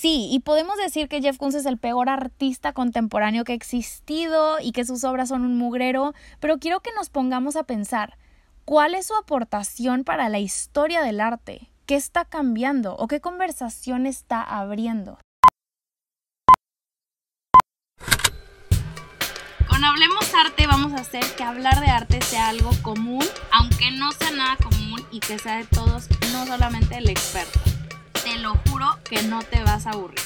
Sí, y podemos decir que Jeff Koons es el peor artista contemporáneo que ha existido y que sus obras son un mugrero, pero quiero que nos pongamos a pensar, ¿cuál es su aportación para la historia del arte? ¿Qué está cambiando o qué conversación está abriendo? Con Hablemos Arte vamos a hacer que hablar de arte sea algo común, aunque no sea nada común y que sea de todos, no solamente el experto te lo juro que no te vas a aburrir.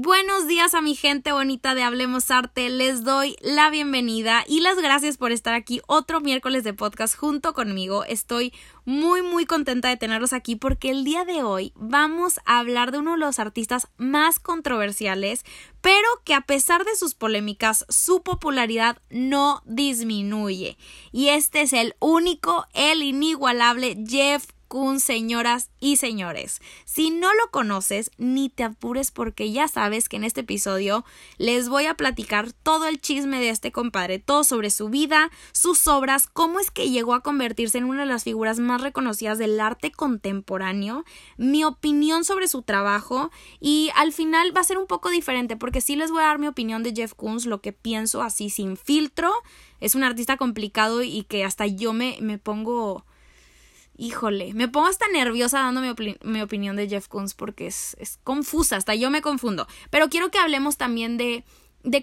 Buenos días a mi gente bonita de Hablemos Arte, les doy la bienvenida y las gracias por estar aquí otro miércoles de podcast junto conmigo. Estoy muy muy contenta de tenerlos aquí porque el día de hoy vamos a hablar de uno de los artistas más controversiales, pero que a pesar de sus polémicas, su popularidad no disminuye. Y este es el único, el inigualable Jeff Kun, señoras y señores. Si no lo conoces, ni te apures porque ya sabes que en este episodio les voy a platicar todo el chisme de este compadre, todo sobre su vida, sus obras, cómo es que llegó a convertirse en una de las figuras más reconocidas del arte contemporáneo, mi opinión sobre su trabajo y al final va a ser un poco diferente porque sí les voy a dar mi opinión de Jeff Koons, lo que pienso así sin filtro. Es un artista complicado y que hasta yo me, me pongo híjole, me pongo hasta nerviosa dando mi, opinión de Jeff Koons porque es, confusa, hasta yo me confundo. Pero quiero que hablemos también de,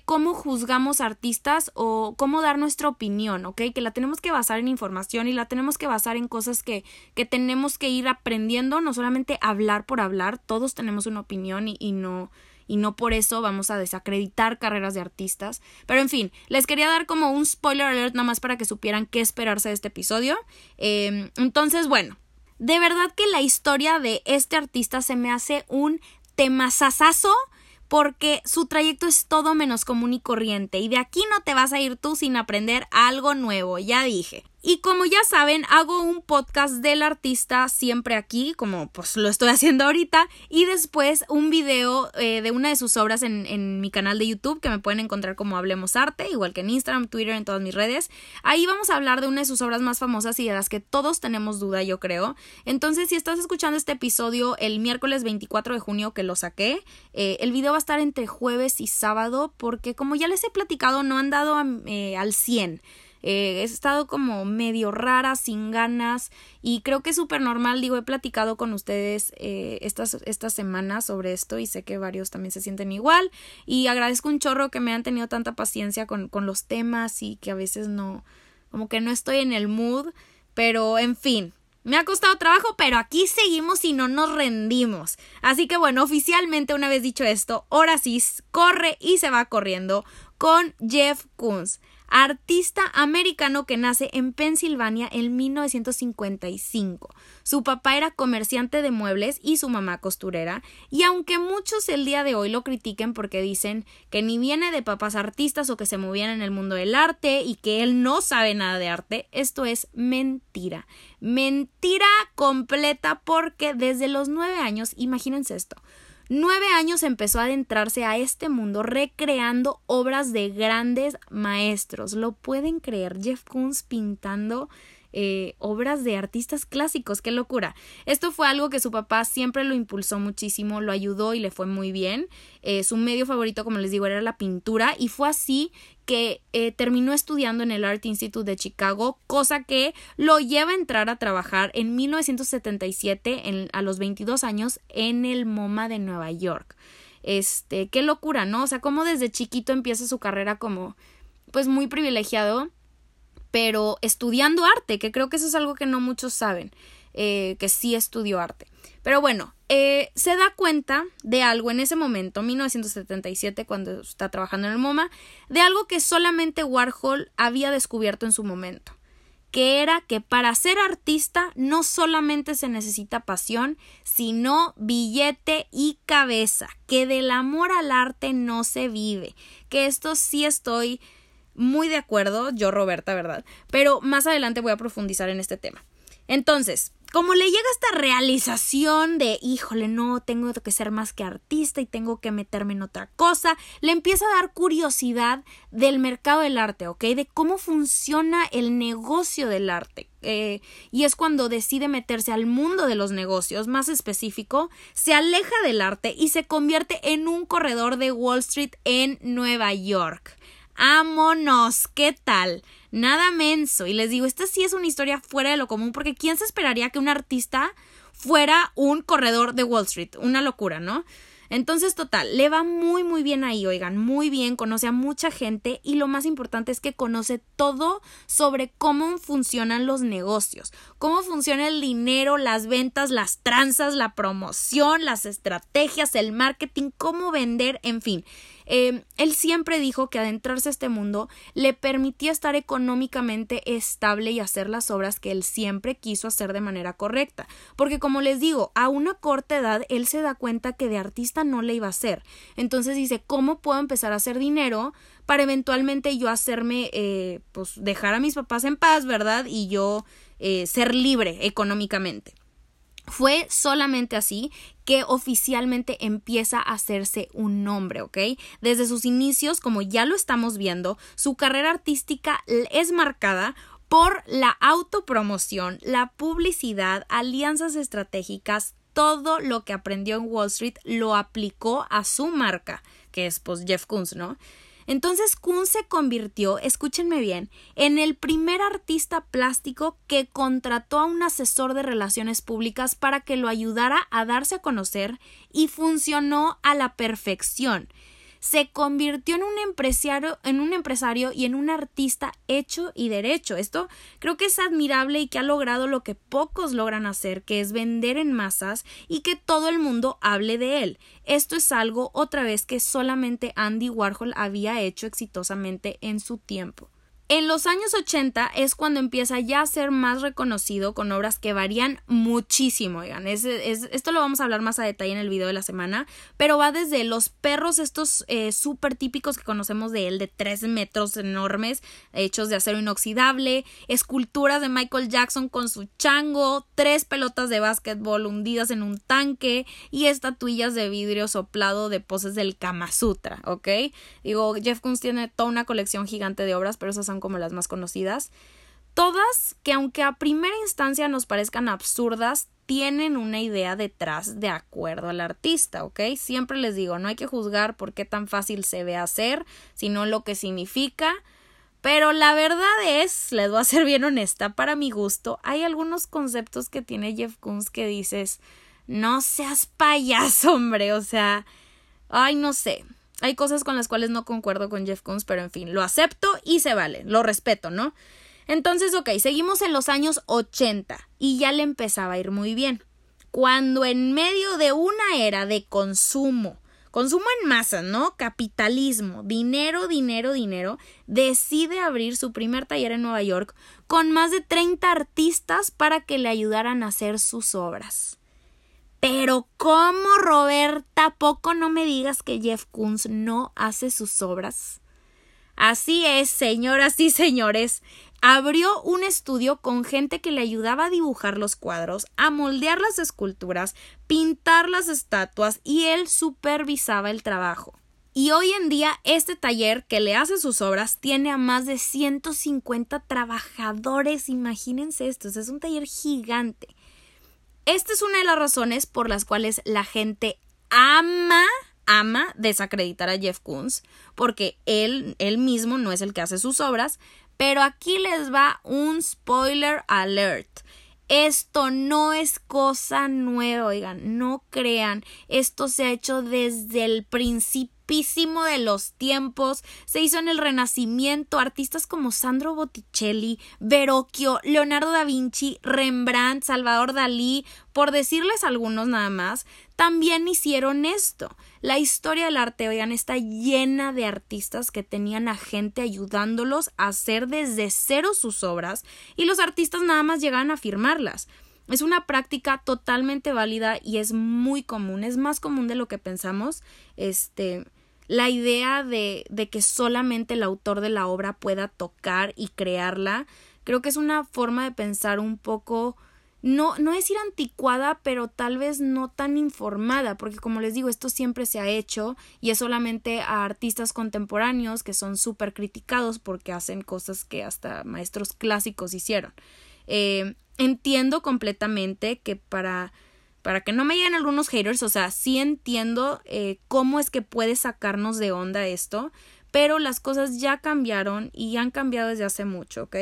cómo juzgamos artistas o cómo dar nuestra opinión, ¿ok? Que la tenemos que basar en información y la tenemos que basar en cosas que, tenemos que ir aprendiendo, no solamente hablar por hablar, todos tenemos una opinión y no y no por eso vamos a desacreditar carreras de artistas. Pero en fin, les quería dar como un spoiler alert nada más para que supieran qué esperarse de este episodio. Em, entonces, bueno, de verdad que la historia de este artista se me hace un temazazazo porque su trayecto es todo menos común y corriente y de aquí no te vas a ir tú sin aprender algo nuevo, ya dije. Y como ya saben, hago un podcast del artista siempre aquí, como pues lo estoy haciendo ahorita, y después un video eh, de una de sus obras en, mi canal de YouTube, que me pueden encontrar como Hablemos Arte, igual que en Instagram, Twitter, en todas mis redes. Ahí vamos a hablar de una de sus obras más famosas y de las que todos tenemos duda, yo creo. Entonces, si estás escuchando este episodio el miércoles 24 de junio que lo saqué, eh, el video va a estar entre jueves y sábado, porque como ya les he platicado, no han dado eh, al 100. Eh, he estado como medio rara, sin ganas y creo que es súper normal. Digo, he platicado con ustedes eh, estas, estas semanas sobre esto y sé que varios también se sienten igual y agradezco un chorro que me han tenido tanta paciencia con, con los temas y que a veces no, como que no estoy en el mood, pero en fin, me ha costado trabajo, pero aquí seguimos y no nos rendimos. Así que bueno, oficialmente una vez dicho esto, ahora sí, corre y se va corriendo con Jeff Koons artista americano que nace en Pensilvania en 1955. Su papá era comerciante de muebles y su mamá costurera, y aunque muchos el día de hoy lo critiquen porque dicen que ni viene de papás artistas o que se movían en el mundo del arte y que él no sabe nada de arte, esto es mentira. Mentira completa porque desde los nueve años, imagínense esto, nueve años empezó a adentrarse a este mundo recreando obras de grandes maestros. ¿Lo pueden creer? Jeff Koons pintando eh, obras de artistas clásicos, qué locura. Esto fue algo que su papá siempre lo impulsó muchísimo, lo ayudó y le fue muy bien. Eh, su medio favorito, como les digo, era la pintura y fue así que eh, terminó estudiando en el Art Institute de Chicago, cosa que lo lleva a entrar a trabajar en 1977 a los 22 años en el MoMA de Nueva York. Este, qué locura, ¿no? O sea, cómo desde chiquito empieza su carrera como pues muy privilegiado pero estudiando arte, que creo que eso es algo que no muchos saben, eh, que sí estudió arte. Pero bueno, eh, se da cuenta de algo en ese momento, 1977, cuando está trabajando en el MoMA, de algo que solamente Warhol había descubierto en su momento, que era que para ser artista no solamente se necesita pasión, sino billete y cabeza, que del amor al arte no se vive, que esto sí estoy muy de acuerdo, yo Roberta, ¿verdad? Pero más adelante voy a profundizar en este tema. Entonces, como le llega esta realización de, híjole, no, tengo que ser más que artista y tengo que meterme en otra cosa, le empieza a dar curiosidad del mercado del arte, ¿ok? De cómo funciona el negocio del arte. Eh, y es cuando decide meterse al mundo de los negocios, más específico, se aleja del arte y se convierte en un corredor de Wall Street en Nueva York. ¡Ámonos! ¿Qué tal? Nada menso. Y les digo, esta sí es una historia fuera de lo común, porque ¿quién se esperaría que un artista fuera un corredor de Wall Street? Una locura, ¿no? Entonces, total, le va muy, muy bien ahí, oigan, muy bien, conoce a mucha gente y lo más importante es que conoce todo sobre cómo funcionan los negocios, cómo funciona el dinero, las ventas, las tranzas, la promoción, las estrategias, el marketing, cómo vender, en fin. Eh, él siempre dijo que adentrarse a este mundo le permitía estar económicamente estable y hacer las obras que él siempre quiso hacer de manera correcta. Porque como les digo, a una corta edad él se da cuenta que de artista no le iba a hacer. Entonces dice, ¿cómo puedo empezar a hacer dinero para eventualmente yo hacerme, eh, pues dejar a mis papás en paz, ¿verdad? Y yo eh, ser libre económicamente. Fue solamente así que oficialmente empieza a hacerse un nombre, ¿ok? Desde sus inicios, como ya lo estamos viendo, su carrera artística es marcada por la autopromoción, la publicidad, alianzas estratégicas, todo lo que aprendió en Wall Street lo aplicó a su marca, que es pues Jeff Koons, ¿no? Entonces Kuhn se convirtió, escúchenme bien, en el primer artista plástico que contrató a un asesor de relaciones públicas para que lo ayudara a darse a conocer y funcionó a la perfección se convirtió en un empresario, en un empresario y en un artista hecho y derecho. Esto creo que es admirable y que ha logrado lo que pocos logran hacer, que es vender en masas y que todo el mundo hable de él. Esto es algo otra vez que solamente Andy Warhol había hecho exitosamente en su tiempo. En los años 80 es cuando empieza ya a ser más reconocido con obras que varían muchísimo, oigan, esto lo vamos a hablar más a detalle en el video de la semana, pero va desde los perros estos eh, súper típicos que conocemos de él, de tres metros enormes, hechos de acero inoxidable, esculturas de Michael Jackson con su chango, tres pelotas de básquetbol hundidas en un tanque y estatuillas de vidrio soplado de poses del Kama Sutra, ¿ok? Digo, Jeff Koons tiene toda una colección gigante de obras, pero esas son como las más conocidas, todas que aunque a primera instancia nos parezcan absurdas, tienen una idea detrás de acuerdo al artista, ¿ok? Siempre les digo, no hay que juzgar por qué tan fácil se ve hacer, sino lo que significa. Pero la verdad es, les voy a ser bien honesta, para mi gusto, hay algunos conceptos que tiene Jeff Koons que dices, no seas payaso, hombre, o sea, ay, no sé, hay cosas con las cuales no concuerdo con Jeff Koons, pero en fin, lo acepto y se vale, lo respeto, ¿no? Entonces, ok, seguimos en los años 80 y ya le empezaba a ir muy bien. Cuando en medio de una era de consumo, consumo en masa, ¿no? Capitalismo, dinero, dinero, dinero, decide abrir su primer taller en Nueva York con más de 30 artistas para que le ayudaran a hacer sus obras. Pero ¿cómo, Roberta? ¿Poco no me digas que Jeff Koons no hace sus obras? Así es, señoras y señores. Abrió un estudio con gente que le ayudaba a dibujar los cuadros, a moldear las esculturas, pintar las estatuas y él supervisaba el trabajo. Y hoy en día este taller que le hace sus obras tiene a más de 150 trabajadores. Imagínense esto, es un taller gigante. Esta es una de las razones por las cuales la gente ama, ama desacreditar a Jeff Koons, porque él, él mismo no es el que hace sus obras, pero aquí les va un spoiler alert. Esto no es cosa nueva, oigan, no crean, esto se ha hecho desde el principio de los tiempos, se hizo en el Renacimiento, artistas como Sandro Botticelli, Verocchio, Leonardo da Vinci, Rembrandt, Salvador Dalí, por decirles algunos nada más, también hicieron esto. La historia del arte, oigan, está llena de artistas que tenían a gente ayudándolos a hacer desde cero sus obras y los artistas nada más llegaban a firmarlas. Es una práctica totalmente válida y es muy común, es más común de lo que pensamos. Este, la idea de, de que solamente el autor de la obra pueda tocar y crearla, creo que es una forma de pensar un poco no, no decir anticuada, pero tal vez no tan informada, porque como les digo, esto siempre se ha hecho y es solamente a artistas contemporáneos que son súper criticados porque hacen cosas que hasta maestros clásicos hicieron. Eh, entiendo completamente que para para que no me lleguen algunos haters, o sea, sí entiendo eh, cómo es que puede sacarnos de onda esto, pero las cosas ya cambiaron y han cambiado desde hace mucho, ¿ok?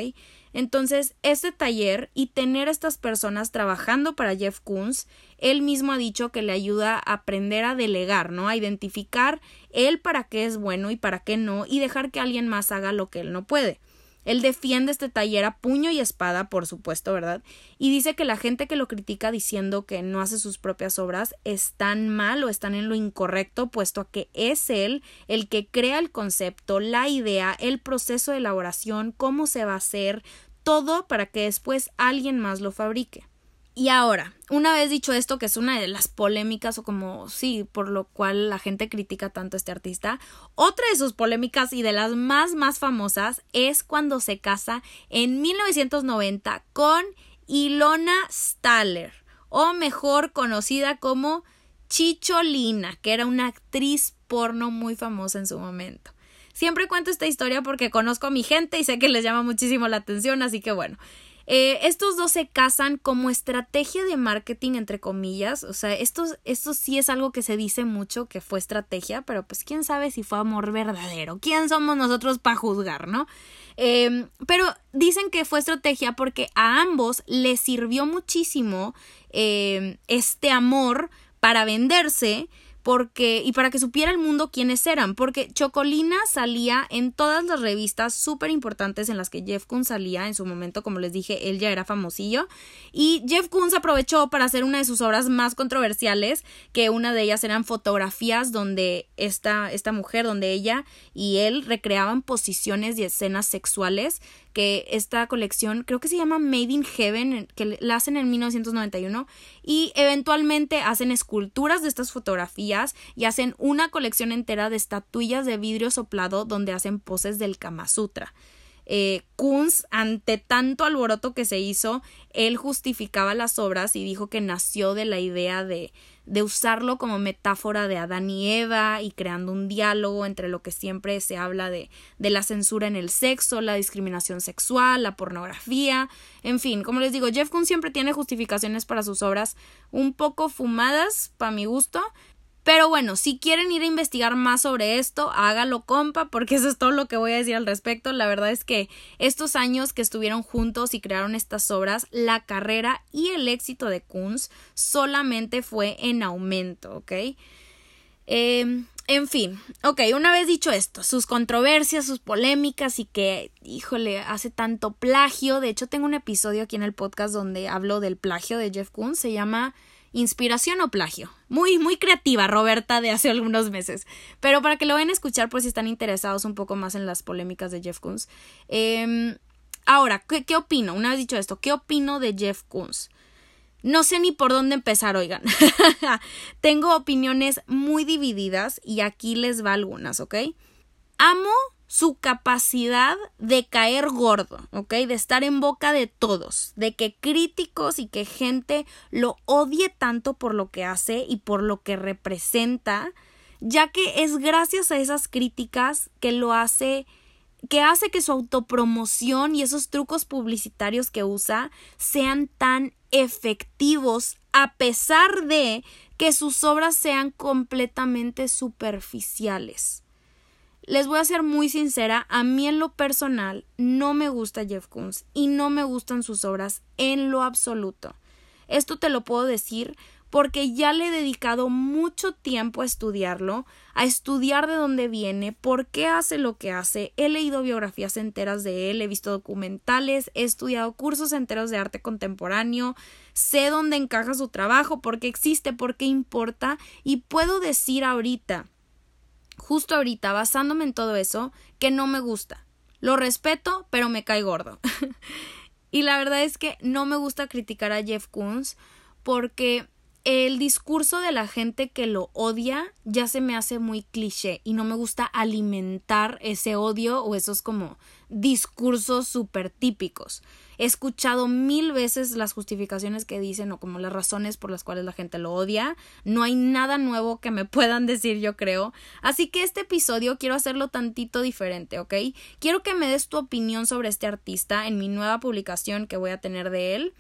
Entonces, este taller y tener a estas personas trabajando para Jeff Koons, él mismo ha dicho que le ayuda a aprender a delegar, ¿no? A identificar él para qué es bueno y para qué no y dejar que alguien más haga lo que él no puede. Él defiende este taller a puño y espada, por supuesto, ¿verdad? Y dice que la gente que lo critica diciendo que no hace sus propias obras están mal o están en lo incorrecto, puesto a que es él el que crea el concepto, la idea, el proceso de elaboración, cómo se va a hacer, todo para que después alguien más lo fabrique. Y ahora, una vez dicho esto, que es una de las polémicas o como sí, por lo cual la gente critica tanto a este artista, otra de sus polémicas y de las más más famosas es cuando se casa en 1990 con Ilona Staller, o mejor conocida como Chicholina, que era una actriz porno muy famosa en su momento. Siempre cuento esta historia porque conozco a mi gente y sé que les llama muchísimo la atención, así que bueno. Eh, estos dos se casan como estrategia de marketing, entre comillas. O sea, esto, sí es algo que se dice mucho que fue estrategia, pero pues quién sabe si fue amor verdadero. ¿Quién somos nosotros para juzgar, no? Eh, pero dicen que fue estrategia porque a ambos les sirvió muchísimo eh, este amor para venderse porque y para que supiera el mundo quiénes eran, porque Chocolina salía en todas las revistas súper importantes en las que Jeff Koons salía en su momento, como les dije, él ya era famosillo, y Jeff Koons aprovechó para hacer una de sus obras más controversiales, que una de ellas eran fotografías donde esta, esta mujer, donde ella y él recreaban posiciones y escenas sexuales que esta colección creo que se llama Made in Heaven, que la hacen en 1991 y eventualmente hacen esculturas de estas fotografías y hacen una colección entera de estatuillas de vidrio soplado donde hacen poses del Kama Sutra. Eh, Kunz, ante tanto alboroto que se hizo, él justificaba las obras y dijo que nació de la idea de, de usarlo como metáfora de Adán y Eva y creando un diálogo entre lo que siempre se habla de, de la censura en el sexo, la discriminación sexual, la pornografía, en fin, como les digo, Jeff Koons siempre tiene justificaciones para sus obras un poco fumadas, para mi gusto, pero bueno, si quieren ir a investigar más sobre esto, hágalo compa, porque eso es todo lo que voy a decir al respecto. La verdad es que estos años que estuvieron juntos y crearon estas obras, la carrera y el éxito de Kunz solamente fue en aumento, ¿ok? Em, en fin, ok, una vez dicho esto, sus controversias, sus polémicas y que, híjole, hace tanto plagio. De hecho, tengo un episodio aquí en el podcast donde hablo del plagio de Jeff Koons, se llama inspiración o plagio. Muy, muy creativa, Roberta, de hace algunos meses. Pero para que lo vayan a escuchar, pues si están interesados un poco más en las polémicas de Jeff Koons. Em, ahora, ¿qué, ¿qué, opino? Una vez dicho esto, ¿qué opino de Jeff Koons? No sé ni por dónde empezar, oigan. Tengo opiniones muy divididas y aquí les va algunas, ¿ok? Amo su capacidad de caer gordo, ¿ok? De estar en boca de todos, de que críticos y que gente lo odie tanto por lo que hace y por lo que representa, ya que es gracias a esas críticas que lo hace que hace que su autopromoción y esos trucos publicitarios que usa sean tan efectivos a pesar de que sus obras sean completamente superficiales. Les voy a ser muy sincera, a mí en lo personal no me gusta Jeff Koons y no me gustan sus obras en lo absoluto. Esto te lo puedo decir porque ya le he dedicado mucho tiempo a estudiarlo, a estudiar de dónde viene, por qué hace lo que hace. He leído biografías enteras de él, he visto documentales, he estudiado cursos enteros de arte contemporáneo, sé dónde encaja su trabajo, por qué existe, por qué importa y puedo decir ahorita justo ahorita, basándome en todo eso, que no me gusta. Lo respeto, pero me cae gordo. y la verdad es que no me gusta criticar a Jeff Koons porque el discurso de la gente que lo odia ya se me hace muy cliché y no me gusta alimentar ese odio o esos como discursos súper típicos. He escuchado mil veces las justificaciones que dicen o como las razones por las cuales la gente lo odia. No hay nada nuevo que me puedan decir, yo creo. Así que este episodio quiero hacerlo tantito diferente, ¿ok? Quiero que me des tu opinión sobre este artista en mi nueva publicación que voy a tener de él.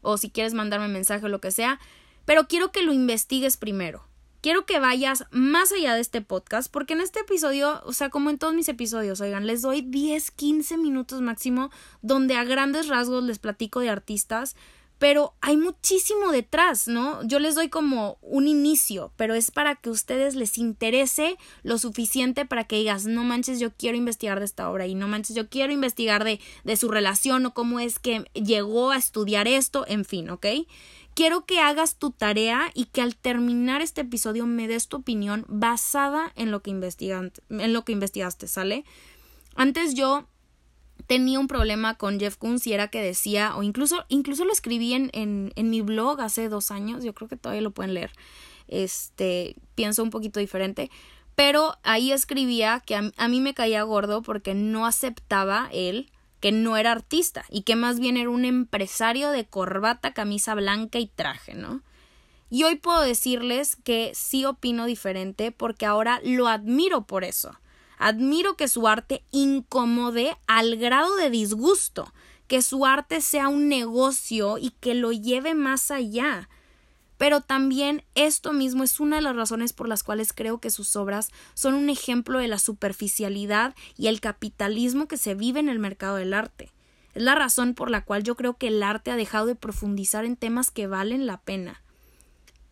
O si quieres mandarme mensaje o lo que sea. Pero quiero que lo investigues primero quiero que vayas más allá de este podcast, porque en este episodio, o sea, como en todos mis episodios, oigan, les doy 10, 15 minutos máximo donde a grandes rasgos les platico de artistas, pero hay muchísimo detrás, ¿no? Yo les doy como un inicio, pero es para que ustedes les interese lo suficiente para que digas, no manches, yo quiero investigar de esta obra y no manches, yo quiero investigar de, de su relación o cómo es que llegó a estudiar esto, en fin, ¿ok? Quiero que hagas tu tarea y que al terminar este episodio me des tu opinión basada en lo que, investigaste, ¿sale? Antes yo tenía un problema con Jeff Koons y era que decía, o incluso, incluso lo escribí en, en, en, mi blog hace dos años, yo creo que todavía lo pueden leer. Este, pienso un poquito diferente. Pero ahí escribía que a, a mí me caía gordo porque no aceptaba él que no era artista y que más bien era un empresario de corbata, camisa blanca y traje, ¿no? Y hoy puedo decirles que sí opino diferente porque ahora lo admiro por eso. Admiro que su arte incomode al grado de disgusto, que su arte sea un negocio y que lo lleve más allá. Pero también esto mismo es una de las razones por las cuales creo que sus obras son un ejemplo de la superficialidad y el capitalismo que se vive en el mercado del arte. Es la razón por la cual yo creo que el arte ha dejado de profundizar en temas que valen la pena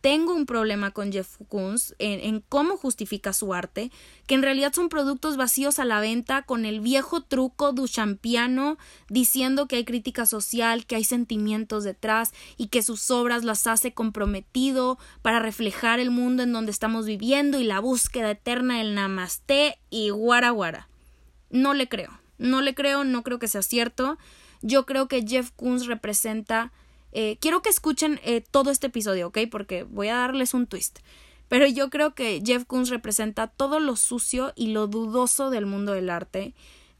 tengo un problema con Jeff Koons en, cómo justifica su arte, que en realidad son productos vacíos a la venta con el viejo truco duchampiano diciendo que hay crítica social, que hay sentimientos detrás y que sus obras las hace comprometido para reflejar el mundo en donde estamos viviendo y la búsqueda eterna del namaste y guara guara. No le creo, no le creo, no creo que sea cierto. Yo creo que Jeff Koons representa eh, quiero que escuchen eh, todo este episodio, ¿ok? Porque voy a darles un twist. Pero yo creo que Jeff Koons representa todo lo sucio y lo dudoso del mundo del arte,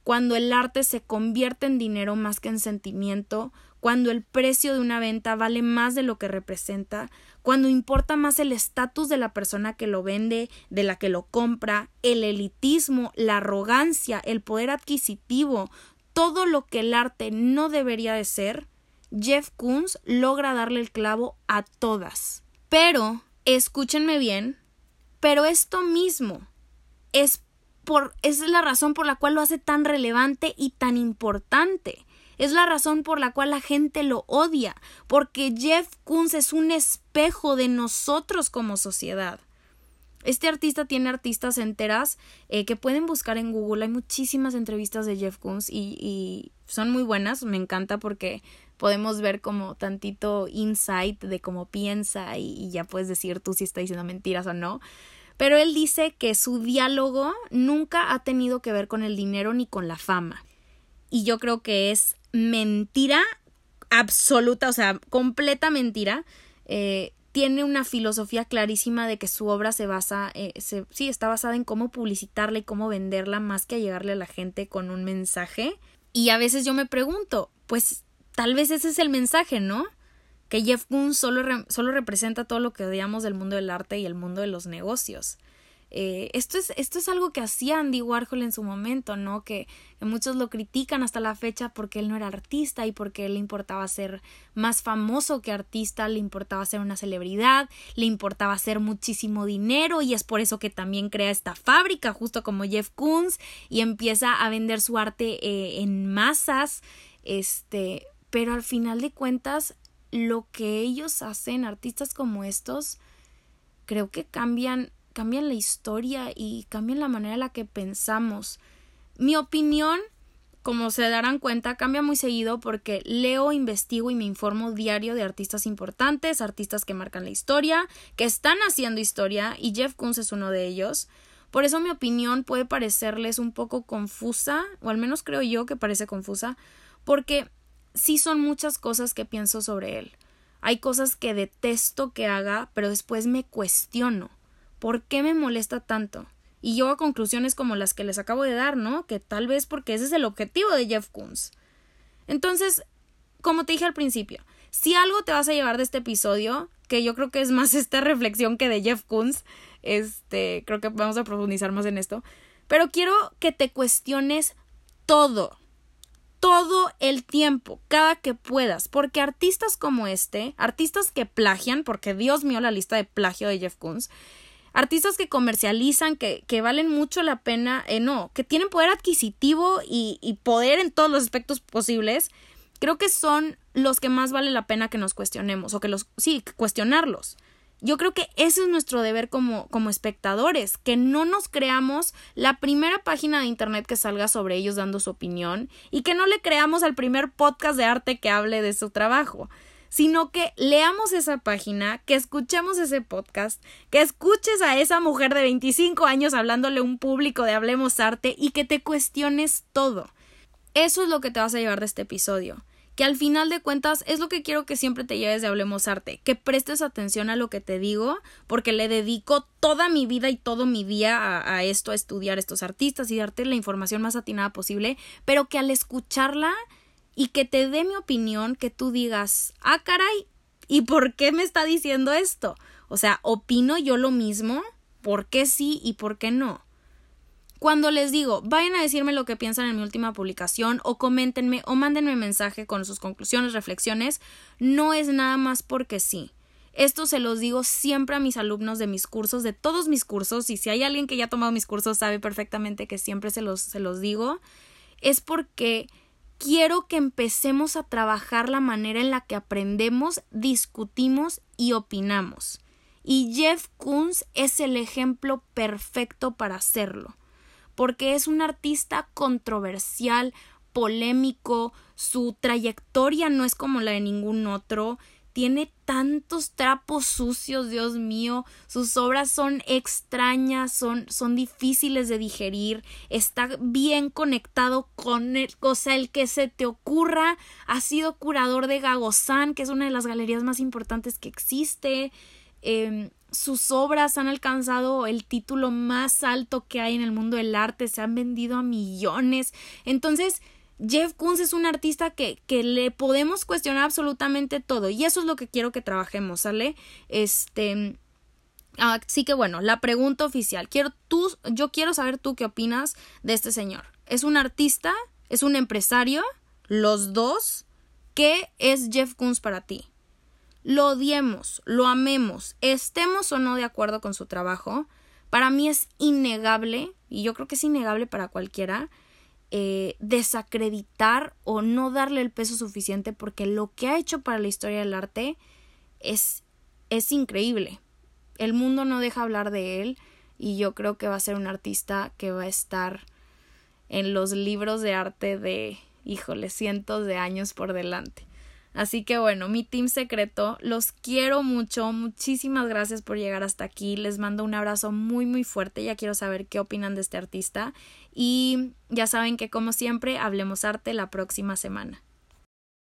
cuando el arte se convierte en dinero más que en sentimiento, cuando el precio de una venta vale más de lo que representa, cuando importa más el estatus de la persona que lo vende, de la que lo compra, el elitismo, la arrogancia, el poder adquisitivo, todo lo que el arte no debería de ser, Jeff Koons logra darle el clavo a todas. Pero, escúchenme bien, pero esto mismo es por es la razón por la cual lo hace tan relevante y tan importante. Es la razón por la cual la gente lo odia, porque Jeff Koons es un espejo de nosotros como sociedad. Este artista tiene artistas enteras eh, que pueden buscar en Google. Hay muchísimas entrevistas de Jeff Koons y, son muy buenas. Me encanta porque podemos ver como tantito insight de cómo piensa y, ya puedes decir tú si está diciendo mentiras o no. Pero él dice que su diálogo nunca ha tenido que ver con el dinero ni con la fama. Y yo creo que es mentira absoluta, o sea, completa mentira. Eh, tiene una filosofía clarísima de que su obra se basa, eh, sí, está basada en cómo publicitarla y cómo venderla más que a llegarle a la gente con un mensaje. Y a veces yo me pregunto, pues tal vez ese es el mensaje, ¿no? Que Jeff Koons solo, solo representa todo lo que odiamos del mundo del arte y el mundo de los negocios. Eh, esto, es, esto es algo que hacía Andy Warhol en su momento, ¿no? Que, muchos lo critican hasta la fecha porque él no era artista y porque le importaba ser más famoso que artista, le importaba ser una celebridad, le importaba hacer muchísimo dinero y es por eso que también crea esta fábrica, justo como Jeff Koons, y empieza a vender su arte eh, en masas. Este, pero al final de cuentas lo que ellos hacen, artistas como estos, creo que cambian, cambian la historia y cambian la manera en la que pensamos. Mi opinión, como se darán cuenta, cambia muy seguido porque leo, investigo y me informo diario de artistas importantes, artistas que marcan la historia, que están haciendo historia, y Jeff Koons es uno de ellos. Por eso mi opinión puede parecerles un poco confusa, o al menos creo yo que parece confusa, porque sí son muchas cosas que pienso sobre él. Hay cosas que detesto que haga, pero después me cuestiono. ¿Por qué me molesta tanto? Y llego a conclusiones como las que les acabo de dar, ¿no? Que tal vez porque ese es el objetivo de Jeff Koons. Entonces, como te dije al principio, si algo te vas a llevar de este episodio, que yo creo que es más esta reflexión que de Jeff Koons, este, creo que vamos a profundizar más en esto, pero quiero que te cuestiones todo, todo el tiempo, cada que puedas, porque artistas como este, artistas que plagian, porque Dios mío la lista de plagio de Jeff Koons, artistas que comercializan, que, que valen mucho la pena, eh, no, que tienen poder adquisitivo y, y poder en todos los aspectos posibles, creo que son los que más vale la pena que nos cuestionemos, o que los, sí, cuestionarlos. Yo creo que ese es nuestro deber como, como espectadores, que no nos creamos la primera página de internet que salga sobre ellos dando su opinión y que no le creamos al primer podcast de arte que hable de su trabajo sino que leamos esa página, que escuchemos ese podcast, que escuches a esa mujer de 25 años hablándole a un público de Hablemos Arte y que te cuestiones todo. Eso es lo que te vas a llevar de este episodio. Que al final de cuentas es lo que quiero que siempre te lleves de Hablemos Arte, que prestes atención a lo que te digo, porque le dedico toda mi vida y todo mi día a, a esto, a estudiar estos artistas y darte la información más atinada posible, pero que al escucharla y que te dé mi opinión, que tú digas, ah, caray, ¿y por qué me está diciendo esto? O sea, opino yo lo mismo, ¿por qué sí y por qué no? Cuando les digo, vayan a decirme lo que piensan en mi última publicación o coméntenme o mándenme mensaje con sus conclusiones, reflexiones, no es nada más porque sí. Esto se los digo siempre a mis alumnos de mis cursos, de todos mis cursos, y si hay alguien que ya ha tomado mis cursos sabe perfectamente que siempre se los, se los digo, es porque quiero que empecemos a trabajar la manera en la que aprendemos, discutimos y opinamos. Y Jeff Koons es el ejemplo perfecto para hacerlo, porque es un artista controversial, polémico, su trayectoria no es como la de ningún otro, tiene tantos trapos sucios, Dios mío, sus obras son extrañas, son, son difíciles de digerir, está bien conectado con el, o sea, el que se te ocurra, ha sido curador de Gagosán, que es una de las galerías más importantes que existe, em, sus obras han alcanzado el título más alto que hay en el mundo del arte, se han vendido a millones, entonces, Jeff Koons es un artista que, que le podemos cuestionar absolutamente todo y eso es lo que quiero que trabajemos, ¿sale? Este... Así que bueno, la pregunta oficial. Quiero tú, yo quiero saber tú qué opinas de este señor. ¿Es un artista? ¿Es un empresario? ¿Los dos? ¿Qué es Jeff Koons para ti? Lo odiemos, lo amemos, estemos o no de acuerdo con su trabajo. Para mí es innegable, y yo creo que es innegable para cualquiera, eh, desacreditar o no darle el peso suficiente porque lo que ha hecho para la historia del arte es, es increíble. El mundo no deja hablar de él y yo creo que va a ser un artista que va a estar en los libros de arte de, híjole, cientos de años por delante. Así que bueno, mi team secreto, los quiero mucho, muchísimas gracias por llegar hasta aquí, les mando un abrazo muy muy fuerte, ya quiero saber qué opinan de este artista y ya saben que como siempre, hablemos arte la próxima semana.